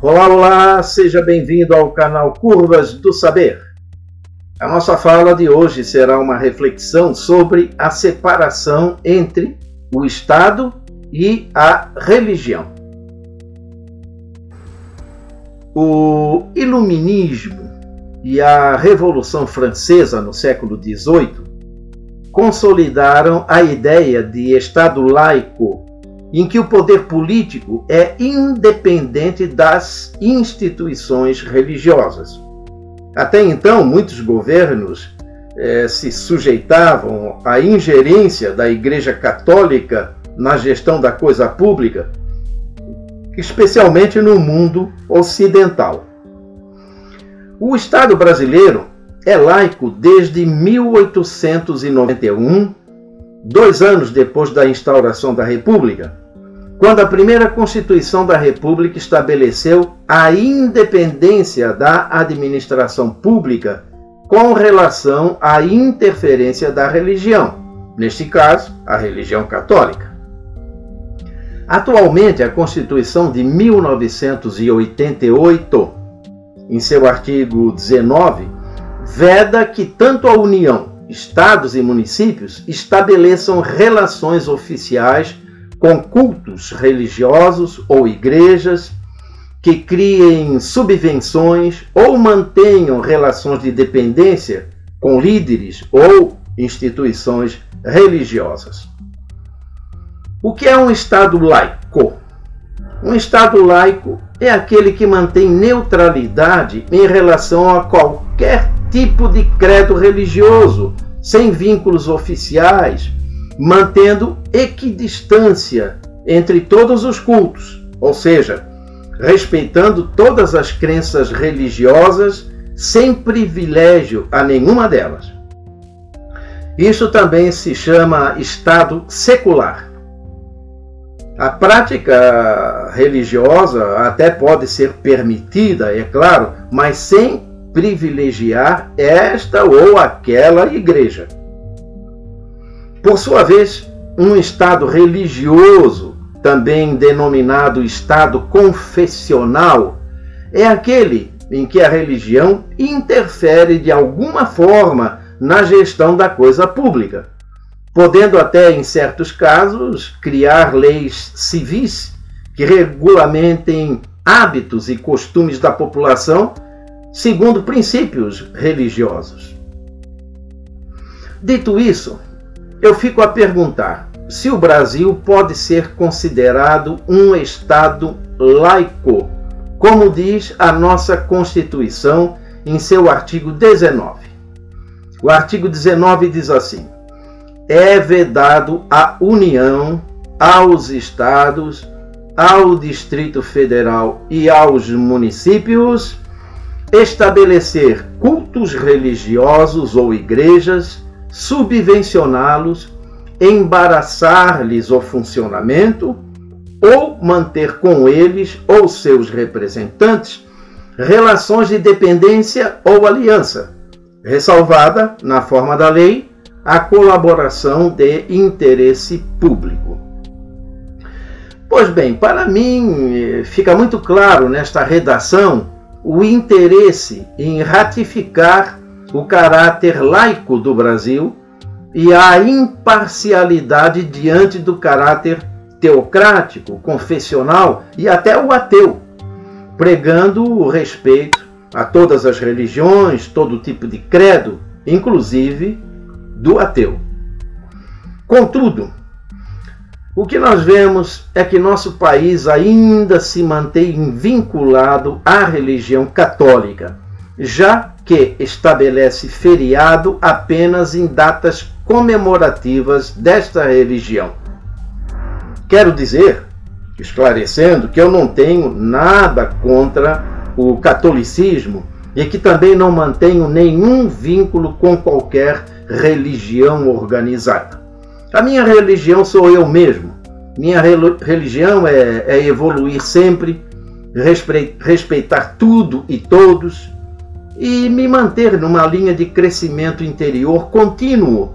Olá, olá, seja bem-vindo ao canal Curvas do Saber. A nossa fala de hoje será uma reflexão sobre a separação entre o Estado e a religião. O Iluminismo e a Revolução Francesa no século XVIII consolidaram a ideia de Estado laico em que o poder político é independente das instituições religiosas. Até então, muitos governos eh, se sujeitavam à ingerência da Igreja Católica na gestão da coisa pública, especialmente no mundo ocidental. O Estado brasileiro é laico desde 1891 dois anos depois da instauração da República, quando a primeira Constituição da República estabeleceu a independência da administração pública com relação à interferência da religião, neste caso, a religião católica. Atualmente, a Constituição de 1988, em seu artigo 19, veda que tanto a União estados e municípios estabeleçam relações oficiais com cultos religiosos ou igrejas, que criem subvenções ou mantenham relações de dependência com líderes ou instituições religiosas. O que é um Estado laico? Um Estado laico é aquele que mantém neutralidade em relação a qualquer tipo de credo religioso, sem vínculos oficiais, mantendo equidistância entre todos os cultos, ou seja, respeitando todas as crenças religiosas sem privilégio a nenhuma delas. Isso também se chama Estado secular. A prática religiosa até pode ser permitida, é claro, mas sem privilegiar esta ou aquela igreja. Por sua vez, um Estado religioso, também denominado Estado confessional, é aquele em que a religião interfere de alguma forma na gestão da coisa pública, podendo até, em certos casos, criar leis civis que regulamentem hábitos e costumes da população segundo princípios religiosos. Dito isso, eu fico a perguntar se o Brasil pode ser considerado um Estado laico, como diz a nossa Constituição em seu artigo 19. O artigo 19 diz assim: é vedado à União, aos Estados, ao Distrito Federal e aos municípios estabelecer cultos religiosos ou igrejas, subvencioná-los, embaraçar-lhes o funcionamento ou manter com eles ou seus representantes relações de dependência ou aliança, ressalvada, na forma da lei, a colaboração de interesse público. Pois bem, para mim eh, fica muito claro nesta redação o interesse em ratificar o caráter laico do Brasil e a imparcialidade diante do caráter teocrático, confessional e até o ateu, pregando o respeito a todas as religiões, todo tipo de credo, inclusive do ateu. Contudo, o que nós vemos é que nosso país ainda se mantém vinculado à religião católica, já que estabelece feriado apenas em datas comemorativas desta religião. Quero dizer, esclarecendo, que eu não tenho nada contra o catolicismo e que também não mantenho nenhum vínculo com qualquer religião organizada. A minha religião sou eu mesmo. Minha religião é, é evoluir sempre, respeitar tudo e todos e me manter numa linha de crescimento interior contínuo,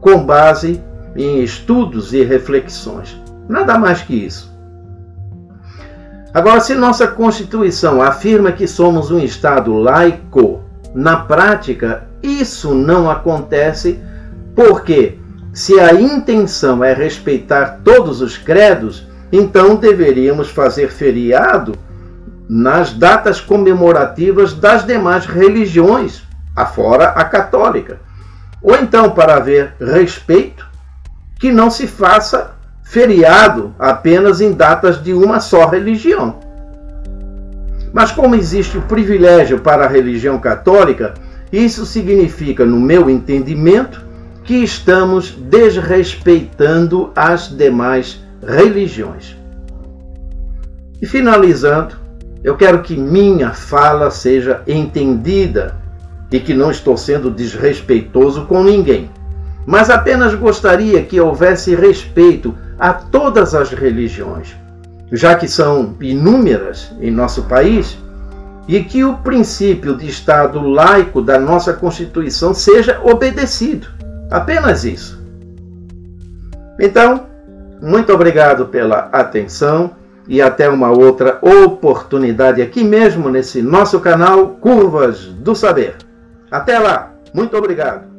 com base em estudos e reflexões. Nada mais que isso. Agora, se nossa Constituição afirma que somos um Estado laico, na prática isso não acontece porque, se a intenção é respeitar todos os credos, então deveríamos fazer feriado nas datas comemorativas das demais religiões, afora a católica. Ou então, para haver respeito, que não se faça feriado apenas em datas de uma só religião. Mas como existe o privilégio para a religião católica, isso significa, no meu entendimento, que estamos desrespeitando as demais religiões. E finalizando, eu quero que minha fala seja entendida e que não estou sendo desrespeitoso com ninguém, mas apenas gostaria que houvesse respeito a todas as religiões, já que são inúmeras em nosso país, e que o princípio de Estado laico da nossa Constituição seja obedecido. Apenas isso. Então, muito obrigado pela atenção e até uma outra oportunidade aqui mesmo nesse nosso canal Curvas do Saber. Até lá, muito obrigado.